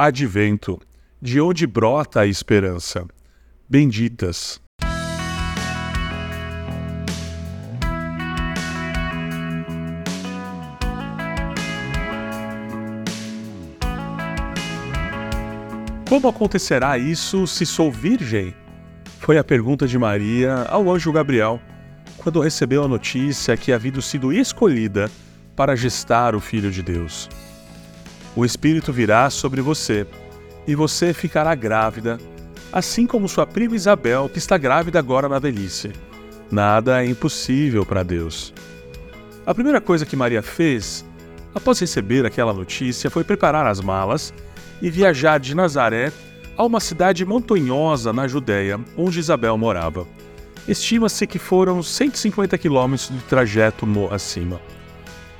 Advento, de onde brota a esperança. Benditas. Como acontecerá isso se sou virgem? Foi a pergunta de Maria ao anjo Gabriel quando recebeu a notícia que havia sido escolhida para gestar o Filho de Deus. O Espírito virá sobre você e você ficará grávida, assim como sua prima Isabel, que está grávida agora na velhice. Nada é impossível para Deus. A primeira coisa que Maria fez, após receber aquela notícia, foi preparar as malas e viajar de Nazaré a uma cidade montanhosa na Judéia, onde Isabel morava. Estima-se que foram 150 quilômetros de trajeto acima.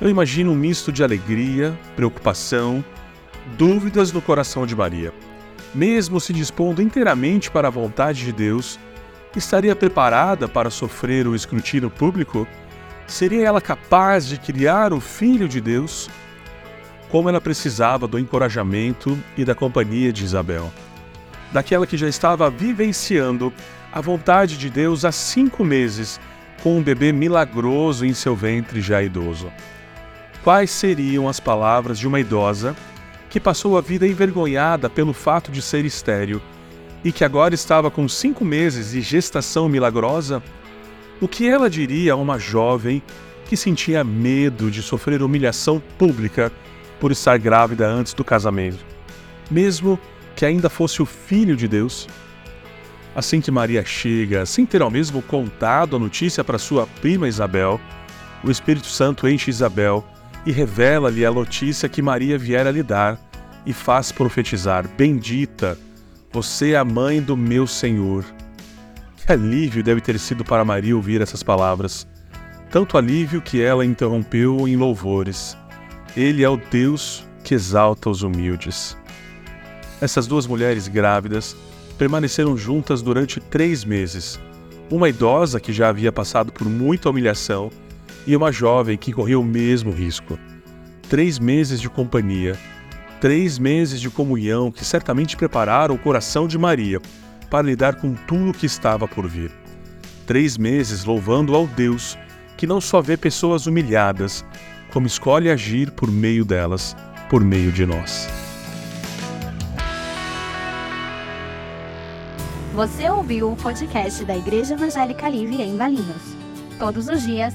Eu imagino um misto de alegria, preocupação, dúvidas no coração de Maria. Mesmo se dispondo inteiramente para a vontade de Deus, estaria preparada para sofrer o escrutínio público? Seria ela capaz de criar o Filho de Deus? Como ela precisava do encorajamento e da companhia de Isabel, daquela que já estava vivenciando a vontade de Deus há cinco meses, com um bebê milagroso em seu ventre já idoso quais seriam as palavras de uma idosa que passou a vida envergonhada pelo fato de ser estéril e que agora estava com cinco meses de gestação milagrosa? O que ela diria a uma jovem que sentia medo de sofrer humilhação pública por estar grávida antes do casamento, mesmo que ainda fosse o filho de Deus? Assim que Maria chega, sem ter ao mesmo contado a notícia para sua prima Isabel, o Espírito Santo enche Isabel e revela-lhe a notícia que Maria viera lhe dar, e faz profetizar: Bendita, você é a mãe do meu Senhor. Que alívio deve ter sido para Maria ouvir essas palavras. Tanto alívio que ela interrompeu em louvores. Ele é o Deus que exalta os humildes. Essas duas mulheres grávidas permaneceram juntas durante três meses. Uma idosa que já havia passado por muita humilhação e uma jovem que corria o mesmo risco. Três meses de companhia, três meses de comunhão que certamente prepararam o coração de Maria para lidar com tudo o que estava por vir. Três meses louvando ao Deus que não só vê pessoas humilhadas, como escolhe agir por meio delas, por meio de nós. Você ouviu o podcast da Igreja Evangélica Livre em Valinhos. Todos os dias,